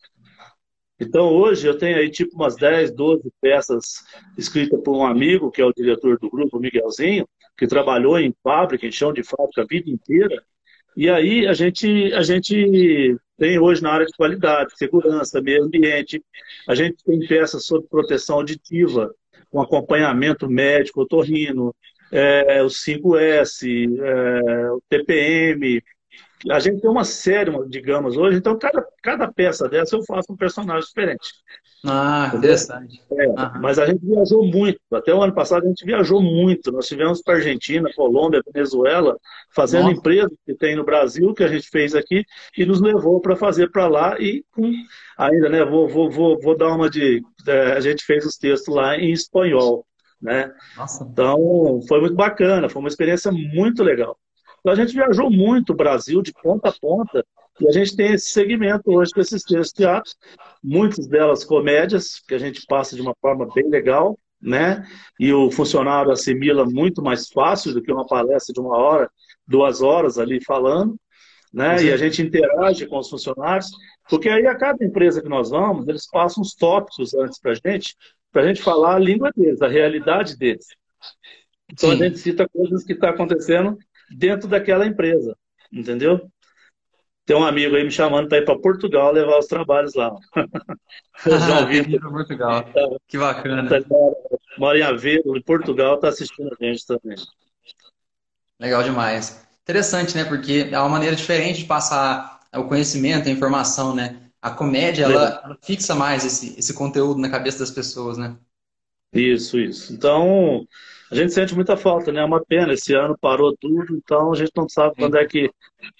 Então hoje eu tenho aí tipo umas 10, 12 peças escritas por um amigo, que é o diretor do grupo, Miguelzinho, que trabalhou em fábrica, em chão de fábrica a vida inteira. E aí a gente, a gente tem hoje na área de qualidade, segurança, meio ambiente, a gente tem peças sobre proteção auditiva, com acompanhamento médico, otorrino, é, o 5S, é, o TPM. A gente tem uma série, digamos, hoje, então cada, cada peça dessa eu faço um personagem diferente. Ah, interessante. É, mas a gente viajou muito. Até o ano passado a gente viajou muito. Nós tivemos para Argentina, Colômbia, Venezuela, fazendo Nossa. empresas que tem no Brasil, que a gente fez aqui, e nos levou para fazer para lá. E ainda, né? Vou, vou, vou, vou dar uma de. É, a gente fez os textos lá em espanhol. Né? Nossa. Então, foi muito bacana, foi uma experiência muito legal. Então, a gente viajou muito o Brasil, de ponta a ponta, e a gente tem esse segmento hoje com esses textos teatros, muitas delas comédias, que a gente passa de uma forma bem legal, né? E o funcionário assimila muito mais fácil do que uma palestra de uma hora, duas horas ali falando, né? E a gente interage com os funcionários, porque aí a cada empresa que nós vamos, eles passam os tópicos antes para a gente, para a gente falar a língua deles, a realidade deles. Então Sim. a gente cita coisas que estão tá acontecendo dentro daquela empresa, entendeu? Tem um amigo aí me chamando para ir para Portugal levar os trabalhos lá. João Vitor. Portugal. que bacana. Tá, mora em Aveiro, em Portugal, está assistindo a gente também. Legal demais. Interessante, né? Porque é uma maneira diferente de passar o conhecimento, a informação, né? A comédia, ela, ela fixa mais esse, esse conteúdo na cabeça das pessoas, né? Isso, isso. Então, a gente sente muita falta, né? É uma pena, esse ano parou tudo, então a gente não sabe quando é que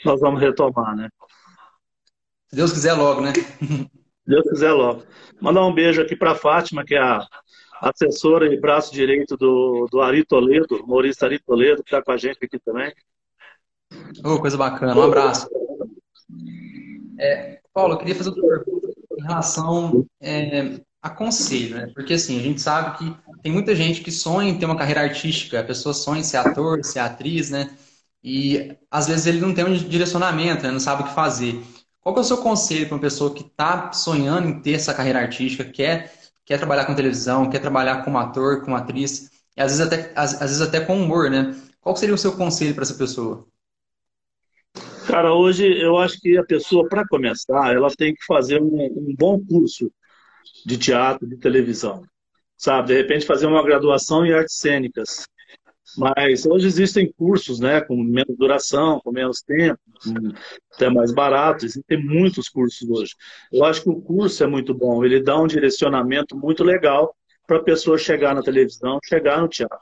nós vamos retomar, né? Se Deus quiser logo, né? Deus quiser logo. Mandar um beijo aqui para Fátima, que é a assessora e braço direito do, do Ari Toledo, humorista Ari Toledo, que está com a gente aqui também. Oh, coisa bacana, um abraço. É, Paulo, eu queria fazer uma pergunta em relação é, a conselho, né? Porque assim, a gente sabe que tem muita gente que sonha em ter uma carreira artística, a pessoa sonha em ser ator, ser atriz, né? E às vezes ele não tem um direcionamento, né? não sabe o que fazer. Qual é o seu conselho para uma pessoa que está sonhando em ter essa carreira artística, quer, quer trabalhar com televisão, quer trabalhar como ator, como atriz, e às vezes até, às, às vezes até com humor, né? Qual seria o seu conselho para essa pessoa? Cara, hoje eu acho que a pessoa, para começar, ela tem que fazer um, um, bom curso de teatro, de televisão. Sabe? De repente fazer uma graduação em artes cênicas. Mas hoje existem cursos, né, com menos duração, com menos tempo, até mais barato. Existem muitos cursos hoje. Eu acho que o curso é muito bom. Ele dá um direcionamento muito legal para a pessoa chegar na televisão, chegar no teatro.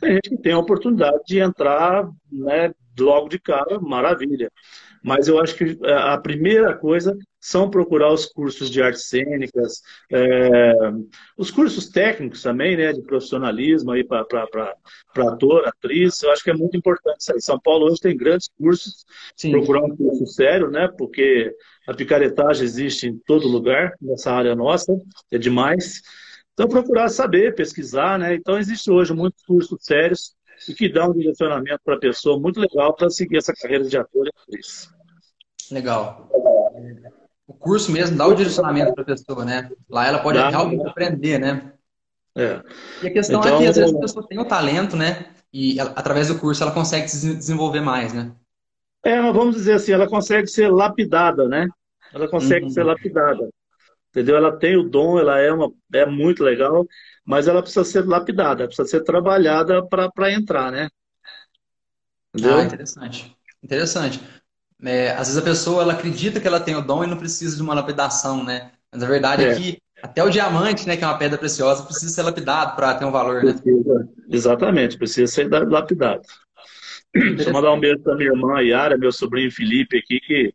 Tem gente que tem a oportunidade de entrar, né, logo de cara, maravilha. Mas eu acho que é, a primeira coisa são procurar os cursos de artes cênicas, é, os cursos técnicos também, né, de profissionalismo aí para ator, atriz. Eu acho que é muito importante isso aí. São Paulo hoje tem grandes cursos, Sim. procurar um curso sério, né, porque a picaretagem existe em todo lugar nessa área nossa, é demais. Então procurar saber, pesquisar, né. Então existe hoje muitos cursos sérios e que dá um direcionamento para a pessoa muito legal para seguir essa carreira de ator e atriz. Legal. O curso mesmo dá o direcionamento para a pessoa, né? Lá ela pode dá, realmente aprender, né? É. E a questão então, é que às vezes a pessoa tem o talento, né? E ela, através do curso ela consegue se desenvolver mais, né? É, vamos dizer assim, ela consegue ser lapidada, né? Ela consegue uhum. ser lapidada. Entendeu? Ela tem o dom, ela é, uma, é muito legal, mas ela precisa ser lapidada, precisa ser trabalhada para entrar, né? Entendeu? Ah, interessante. Interessante. É, às vezes a pessoa ela acredita que ela tem o dom e não precisa de uma lapidação, né? Mas a verdade é, é que até o diamante, né, que é uma pedra preciosa, precisa ser lapidado para ter um valor, né? Precisa, exatamente, precisa ser lapidado. Deixa eu mandar um beijo para minha irmã Yara, meu sobrinho Felipe aqui, que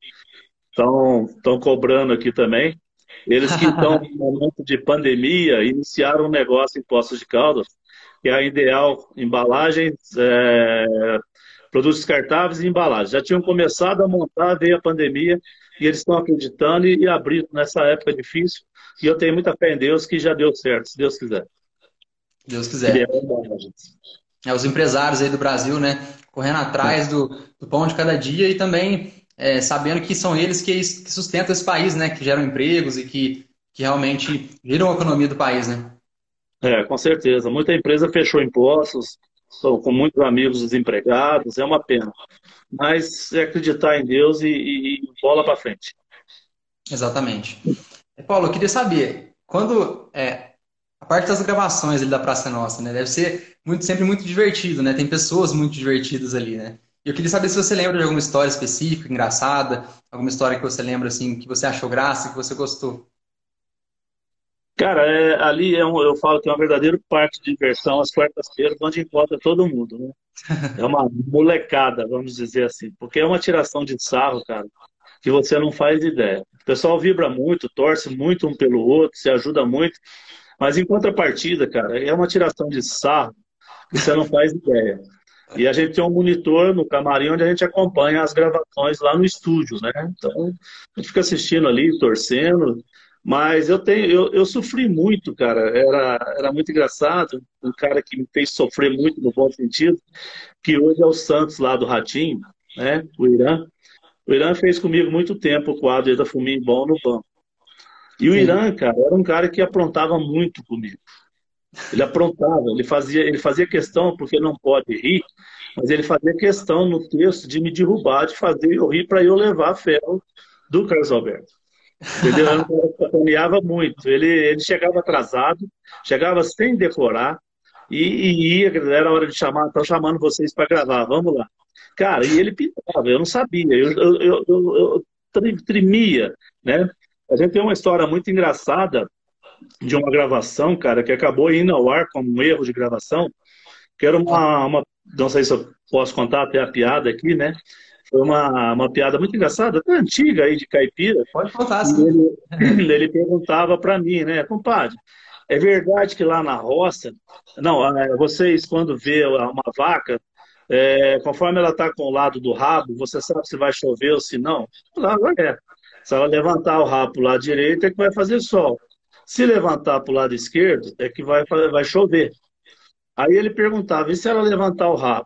estão cobrando aqui também. Eles que estão no momento de pandemia iniciaram um negócio em Poços de Caldas, que é a Ideal Embalagens, é, produtos descartáveis e embalagens. Já tinham começado a montar, veio a pandemia, e eles estão acreditando e, e abrindo nessa época difícil. E eu tenho muita fé em Deus que já deu certo, se Deus quiser. Deus quiser. É, os empresários aí do Brasil, né? Correndo atrás do, do pão de cada dia e também é, sabendo que são eles que, que, sustentam esse país, né? Que geram empregos e que, que realmente giram a economia do país, né? É, com certeza. Muita empresa fechou impostos, estão com muitos amigos desempregados, é uma pena. Mas é acreditar em Deus e, e, e bola para frente. Exatamente. Paulo, eu queria saber, quando é, a parte das gravações ali da Praça Nossa, né? Deve ser muito, sempre muito divertido, né? Tem pessoas muito divertidas ali, né? Eu queria saber se você lembra de alguma história específica, engraçada, alguma história que você lembra assim, que você achou graça, que você gostou. Cara, é, ali é um, eu falo que é um verdadeiro parque de diversão às quartas-feiras, onde encontra todo mundo, né? É uma molecada, vamos dizer assim, porque é uma tiração de sarro, cara, que você não faz ideia. O pessoal vibra muito, torce muito um pelo outro, se ajuda muito, mas em contrapartida, cara, é uma tiração de sarro que você não faz ideia. E a gente tem um monitor no camarim onde a gente acompanha as gravações lá no estúdio, né? Então, a gente fica assistindo ali, torcendo. Mas eu tenho, eu, eu sofri muito, cara. Era, era muito engraçado. Um cara que me fez sofrer muito no bom sentido, que hoje é o Santos lá do Ratinho, né? O Irã. O Irã fez comigo muito tempo o quadro da Fumim Bom no banco. E o Sim. Irã, cara, era um cara que aprontava muito comigo. Ele aprontava, ele fazia, ele fazia questão, porque não pode rir, mas ele fazia questão no texto de me derrubar, de fazer eu rir para eu levar a ferro do Carlos Alberto. Entendeu? Eu sacaneava muito. Ele, ele chegava atrasado, chegava sem decorar, e, e ia, era hora de chamar, estão chamando vocês para gravar, vamos lá. Cara, e ele pintava, eu não sabia, eu, eu, eu, eu, eu tremia, né? A gente tem uma história muito engraçada de uma gravação, cara, que acabou indo ao ar como um erro de gravação, que era uma, uma não sei se eu posso contar até a piada aqui, né? Foi uma, uma piada muito engraçada, até antiga aí de caipira. Pode contar, sim. Ele, ele perguntava para mim, né, compadre, é verdade que lá na roça, não, é, vocês quando vê uma vaca, é, conforme ela está com o lado do rabo, você sabe se vai chover ou se não? Lá é. Se ela levantar o rabo para o lado direito, é que vai fazer sol. Se levantar para o lado esquerdo, é que vai, vai chover. Aí ele perguntava, e se ela levantar o rabo?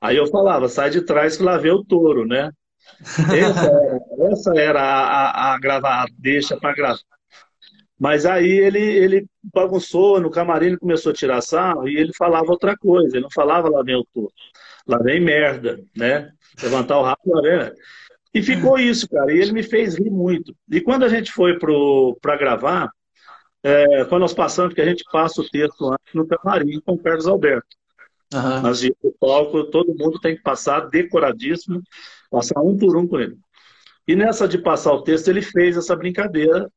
Aí eu falava, sai de trás que lá vê o touro, né? Essa era, essa era a, a, a gravar, deixa para gravar. Mas aí ele, ele bagunçou no camarim, ele começou a tirar sarro e ele falava outra coisa, ele não falava lá vem o touro. Lá vem merda, né? Levantar o rabo, lá vem. E ficou isso, cara. E ele me fez rir muito. E quando a gente foi para gravar, é, quando nós passamos, que a gente passa o texto antes no camarim com o Carlos Alberto. Uhum. Mas de palco, todo mundo tem que passar decoradíssimo, passar um por um com ele. E nessa de passar o texto, ele fez essa brincadeira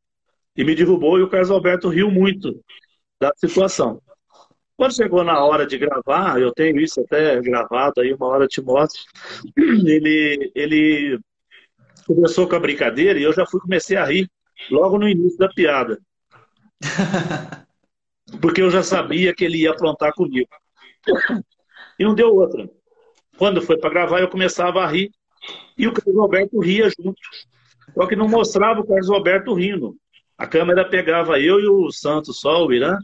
e me derrubou, e o Carlos Alberto riu muito da situação. Quando chegou na hora de gravar, eu tenho isso até gravado aí, uma hora te mostro, ele, ele começou com a brincadeira e eu já fui comecei a rir logo no início da piada. Porque eu já sabia que ele ia aprontar comigo. E não deu outra. Quando foi para gravar, eu começava a rir e o Carlos Alberto ria junto. Só que não mostrava o Carlos Alberto rindo. A câmera pegava eu e o Santos só, o Irã,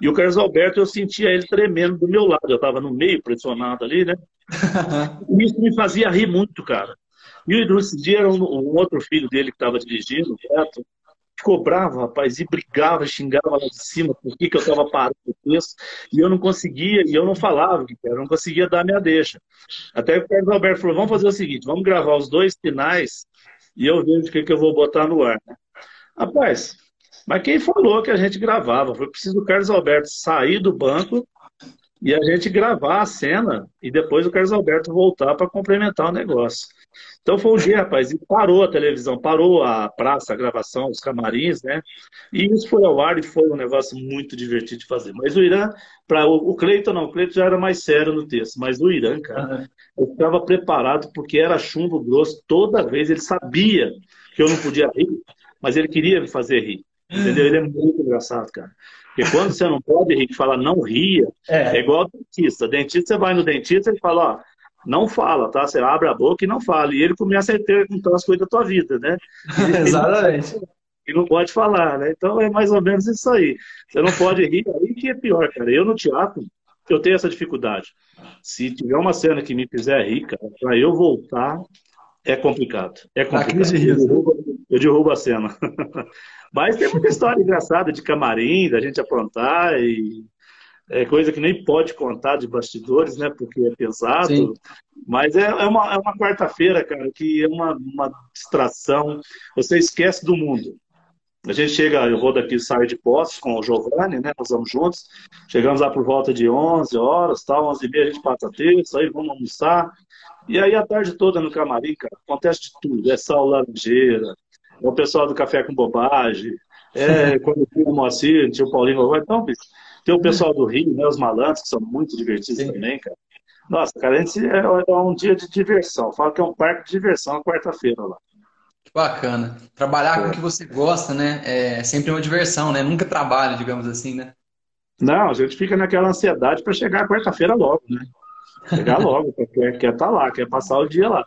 e o Carlos Alberto eu sentia ele tremendo do meu lado. Eu estava no meio, pressionado ali, né? E isso me fazia rir muito, cara. E nesse dia era um, um outro filho dele que estava dirigindo, Beto, ficou bravo, rapaz, e brigava, xingava lá de cima, por que, que eu estava parando o texto, e eu não conseguia, e eu não falava, eu não conseguia dar minha deixa. Até que o Carlos Alberto falou, vamos fazer o seguinte, vamos gravar os dois finais, e eu vejo o que, que eu vou botar no ar. Rapaz, mas quem falou que a gente gravava? Foi preciso o Carlos Alberto sair do banco e a gente gravar a cena, e depois o Carlos Alberto voltar para complementar o negócio. Então foi um dia, rapaz, e parou a televisão, parou a praça, a gravação, os camarins, né? E isso foi ao ar e foi um negócio muito divertido de fazer. Mas o Irã, para o, o Cleiton não, o Cleiton já era mais sério no texto, mas o Irã, cara, eu estava preparado porque era chumbo grosso toda vez, ele sabia que eu não podia rir, mas ele queria me fazer rir. Entendeu? Ele é muito engraçado, cara. Porque quando você não pode rir, fala não ria, é, é igual dentista. Dentista, você vai no dentista e fala, ó, não fala, tá? Você abre a boca e não fala. E ele começa a perguntar as coisas da tua vida, né? Exatamente. E não pode falar, né? Então é mais ou menos isso aí. Você não pode rir, aí que é pior, cara. Eu no teatro, eu tenho essa dificuldade. Se tiver uma cena que me fizer rir, cara, pra eu voltar, é complicado. É complicado. Eu derrubo, eu derrubo a cena. Mas tem muita história engraçada de camarim, da gente aprontar e é coisa que nem pode contar de bastidores, né? Porque é pesado. Sim. Mas é, é uma, é uma quarta-feira, cara, que é uma, uma distração. Você esquece do mundo. A gente chega, eu vou daqui, saio de postos com o Giovanni, né? Nós vamos juntos. Chegamos lá por volta de 11 horas, tal, 11 e meia a gente passa texto, aí vamos almoçar. E aí a tarde toda no camarim, cara, acontece de tudo. É sal laranjeira, é o pessoal do Café com Bobagem, é quando o Moacir, o Paulinho, então, tem o pessoal do Rio, né, os malandros, que são muito divertidos Sim. também, cara. Nossa, cara, a gente é, é um dia de diversão. Fala que é um parque de diversão a quarta-feira lá. Que bacana. Trabalhar é. com o que você gosta, né? É sempre uma diversão, né? Nunca trabalho, digamos assim, né? Não, a gente fica naquela ansiedade para chegar quarta-feira logo, né? Chegar logo, quer estar tá lá, quer passar o dia lá.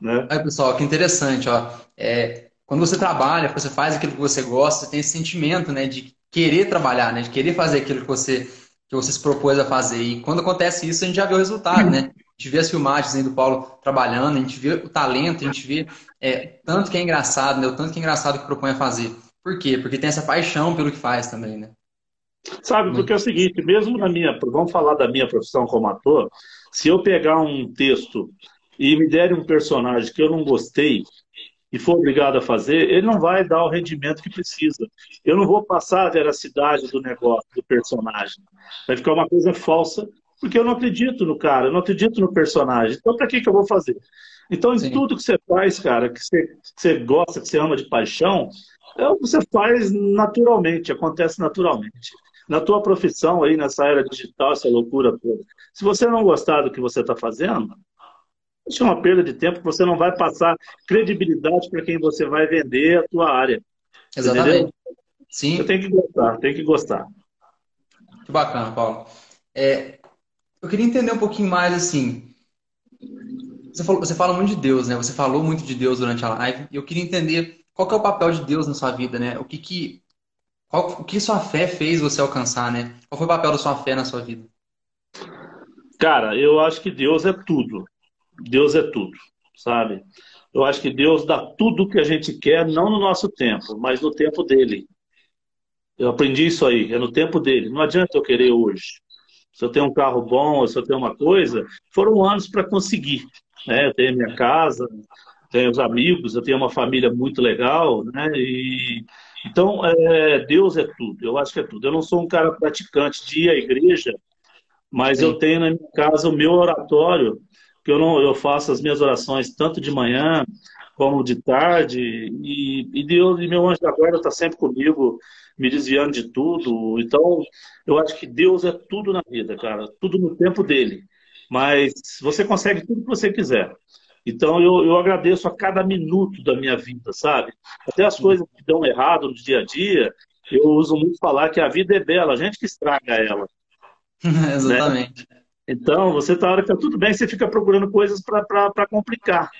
Né? Aí, pessoal, que interessante, ó. É, quando você trabalha, você faz aquilo que você gosta, você tem esse sentimento, né, de querer trabalhar, né, de querer fazer aquilo que você que você se propôs a fazer. E quando acontece isso, a gente já vê o resultado, né? A gente vê as filmagens aí do Paulo trabalhando, a gente vê o talento, a gente vê é, tanto que é engraçado, né? O tanto que é engraçado que propõe a fazer. Por quê? Porque tem essa paixão pelo que faz também, né? Sabe, porque é o seguinte, mesmo na minha, vamos falar da minha profissão como ator, se eu pegar um texto e me der um personagem que eu não gostei, e for obrigado a fazer, ele não vai dar o rendimento que precisa. Eu não vou passar a veracidade do negócio, do personagem. Vai ficar uma coisa falsa, porque eu não acredito no cara, eu não acredito no personagem. Então, para que, que eu vou fazer? Então, em tudo que você faz, cara, que você, que você gosta, que você ama de paixão, é o que você faz naturalmente, acontece naturalmente. Na tua profissão aí, nessa era digital, essa loucura toda, se você não gostar do que você está fazendo, Isso é uma perda de tempo, você não vai passar credibilidade para quem você vai vender a tua área. Exatamente. Entendeu? Sim. Você tem que gostar, tem que gostar. Que bacana, Paulo. É, eu queria entender um pouquinho mais assim. Você, falou, você fala muito de Deus, né? Você falou muito de Deus durante a live. E eu queria entender qual que é o papel de Deus na sua vida, né? O que que, qual, o que sua fé fez você alcançar, né? Qual foi o papel da sua fé na sua vida? Cara, eu acho que Deus é tudo. Deus é tudo, sabe? Eu acho que Deus dá tudo o que a gente quer, não no nosso tempo, mas no tempo dele. Eu aprendi isso aí, é no tempo dele. Não adianta eu querer hoje. Se eu tenho um carro bom, se eu tenho uma coisa, foram anos para conseguir. Né? Eu tenho minha casa, tenho os amigos, eu tenho uma família muito legal, né? E, então, é, Deus é tudo, eu acho que é tudo. Eu não sou um cara praticante de ir à igreja, mas Sim. eu tenho na minha casa o meu oratório, que eu, não, eu faço as minhas orações tanto de manhã como de tarde, e, e Deus e meu anjo da guarda está sempre comigo, me desviando de tudo. Então, eu acho que Deus é tudo na vida, cara, tudo no tempo dele. Mas você consegue tudo que você quiser. Então, eu, eu agradeço a cada minuto da minha vida, sabe? Até as coisas que dão errado no dia a dia, eu uso muito falar que a vida é bela, a gente que estraga ela. Exatamente. Né? Então, você tá hora que tá tudo bem, você fica procurando coisas para complicar.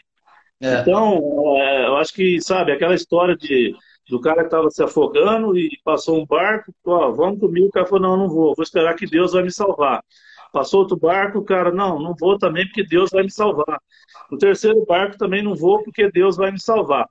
É. Então, é, eu acho que, sabe, aquela história de do cara que estava se afogando e passou um barco, ó, vamos comigo, o cara falou, não, não vou, vou esperar que Deus vai me salvar. Passou outro barco, o cara, não, não vou também porque Deus vai me salvar. No terceiro barco também não vou porque Deus vai me salvar.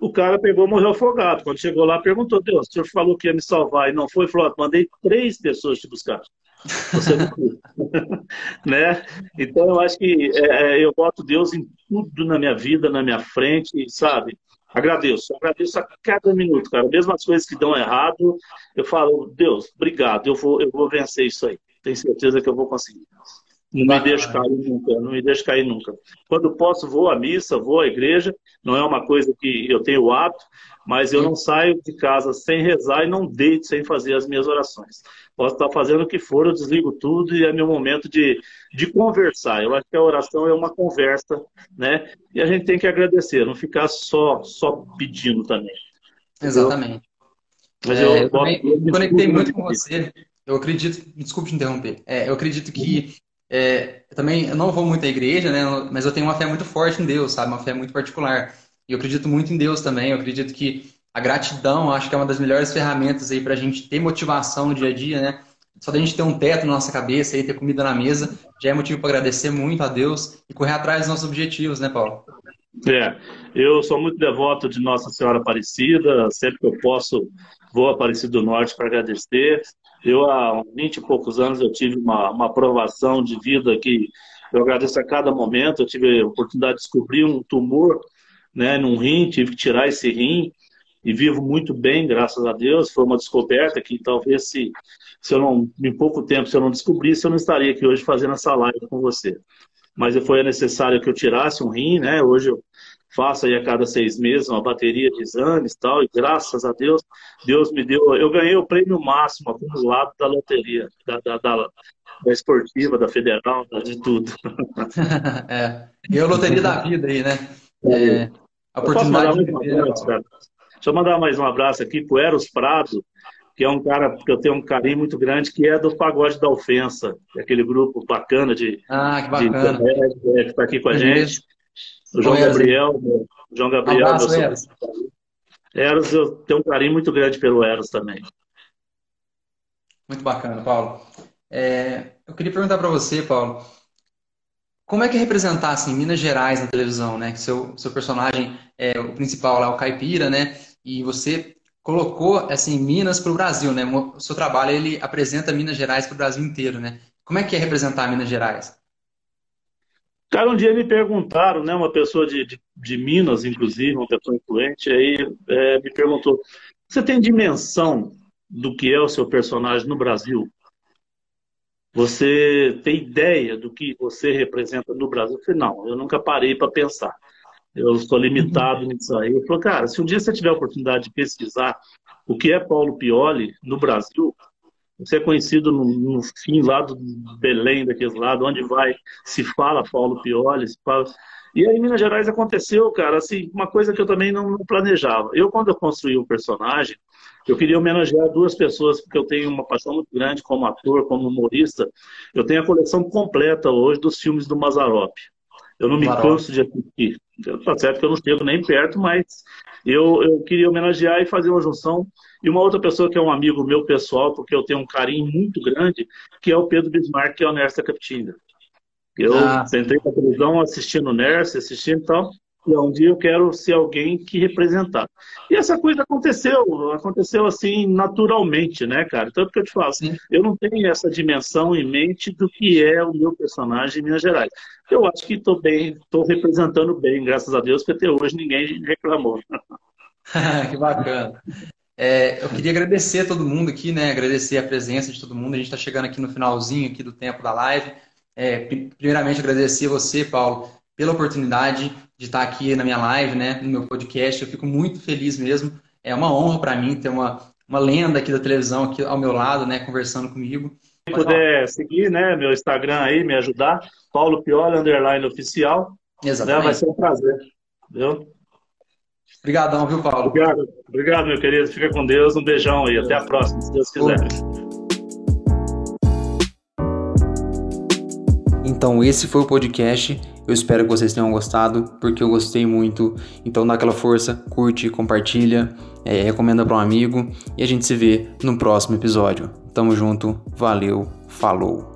O cara pegou e morreu afogado. Quando chegou lá, perguntou, Deus, o senhor falou que ia me salvar e não foi? Falou, mandei três pessoas te buscar. Você né? Então eu acho que é, é, eu boto Deus em tudo na minha vida, na minha frente, sabe? Agradeço, agradeço a cada minuto, cara. Mesmo as coisas que dão errado, eu falo, Deus, obrigado, eu vou, eu vou vencer isso aí. Tenho certeza que eu vou conseguir. Não me deixo cair nunca, não me deixo cair nunca. Quando posso, vou à missa, vou à igreja. Não é uma coisa que eu tenho o hábito, mas eu não saio de casa sem rezar e não deito sem fazer as minhas orações. Posso estar fazendo o que for, eu desligo tudo e é meu momento de, de conversar. Eu acho que a oração é uma conversa, né? E a gente tem que agradecer, não ficar só, só pedindo também. Exatamente. Mas é, eu, eu eu conectei muito com você. Eu acredito, desculpe te interromper. É, eu acredito que é, eu também eu não vou muito à igreja, né? Mas eu tenho uma fé muito forte em Deus, sabe? Uma fé muito particular. E eu acredito muito em Deus também. Eu acredito que a gratidão, acho que é uma das melhores ferramentas aí para a gente ter motivação no dia a dia, né? Só da gente ter um teto na nossa cabeça e ter comida na mesa, já é motivo para agradecer muito a Deus e correr atrás dos nossos objetivos, né, Paulo? É, eu sou muito devoto de Nossa Senhora Aparecida, sempre que eu posso vou a Aparecida do Norte para agradecer. Eu, há 20 e poucos anos, eu tive uma, uma aprovação de vida que eu agradeço a cada momento. Eu tive a oportunidade de descobrir um tumor né, num rim, tive que tirar esse rim e vivo muito bem, graças a Deus. Foi uma descoberta que talvez se, se eu não, em pouco tempo, se eu não descobrisse, eu não estaria aqui hoje fazendo essa live com você. Mas foi necessário que eu tirasse um rim, né? Hoje eu faço aí a cada seis meses uma bateria de exames e tal, e graças a Deus, Deus me deu, eu ganhei o prêmio máximo acumulado da loteria, da, da, da, da esportiva, da federal, de tudo. é, e a loteria da vida aí, né? É, a oportunidade de viver. Deixa eu mandar mais um abraço aqui pro Eros Prado, que é um cara que eu tenho um carinho muito grande, que é do Pagode da Ofensa, é aquele grupo bacana de, ah, que, bacana. de é, que está aqui com a gente. O João Gabriel, o João Gabriel, abraço, Eros. Eros, eu tenho um carinho muito grande pelo Eros também. Muito bacana, Paulo. É, eu queria perguntar para você, Paulo, como é que é representar assim, Minas Gerais na televisão, né? Que seu, seu personagem é o principal lá, o caipira, né? E você colocou assim Minas para o Brasil, né? O seu trabalho ele apresenta Minas Gerais para o Brasil inteiro, né? Como é que é representar Minas Gerais? Cara, um dia me perguntaram, né, uma pessoa de, de, de Minas, inclusive, uma pessoa influente, aí é, me perguntou: você tem dimensão do que é o seu personagem no Brasil? Você tem ideia do que você representa no Brasil? Eu falei, não, eu nunca parei para pensar. Eu sou limitado nisso aí. Eu falei, cara, se um dia você tiver a oportunidade de pesquisar o que é Paulo Pioli no Brasil, Você é conhecido no, no fim lá do Belém, daquele lado, onde vai, se fala Paulo Pioli, se fala... E aí, em Minas Gerais aconteceu, cara, assim, uma coisa que eu também não, não planejava. Eu, quando eu construí o personagem, eu queria homenagear duas pessoas, porque eu tenho uma paixão muito grande como ator, como humorista. Eu tenho a coleção completa hoje dos filmes do Mazarop. Eu não me canso de assistir. Tá certo que eu não chego nem perto, mas eu, eu queria homenagear e fazer uma junção. E uma outra pessoa que é um amigo meu pessoal, porque eu tenho um carinho muito grande, que é o Pedro Bismarck, que é o Nércia Capitinga. Eu ah. sentei na televisão assistindo o Nércia, assistindo e tal, e um dia eu quero ser alguém que representar. E essa coisa aconteceu, aconteceu assim naturalmente, né, cara? Tanto que eu te falo, assim, eu não tenho essa dimensão em mente do que é o meu personagem em Minas Gerais. Eu acho que estou bem, estou representando bem, graças a Deus, porque até hoje ninguém reclamou. que bacana. É, eu queria agradecer a todo mundo aqui, né? Agradecer a presença de todo mundo. A gente está chegando aqui no finalzinho aqui do tempo da live. É, primeiramente agradecer você, Paulo, pela oportunidade de estar aqui na minha live, né, no meu podcast. Eu fico muito feliz mesmo. É uma honra para mim ter uma, uma lenda aqui da televisão aqui ao meu lado, né, conversando comigo. Se puder seguir, né, meu Instagram aí, me ajudar, Paulo Piola, underline oficial. Exatamente. Né, vai ser um prazer. Entendeu? Obrigadão, viu, Paulo? Obrigado, obrigado, meu querido. Fica com Deus. Um beijão aí. Até a próxima, se Deus quiser. Então, esse foi o podcast. Eu espero que vocês tenham gostado, porque eu gostei muito. Então, dá aquela força, curte, compartilha, é, recomenda para um amigo e a gente se vê no próximo episódio. Tamo junto, valeu, falou.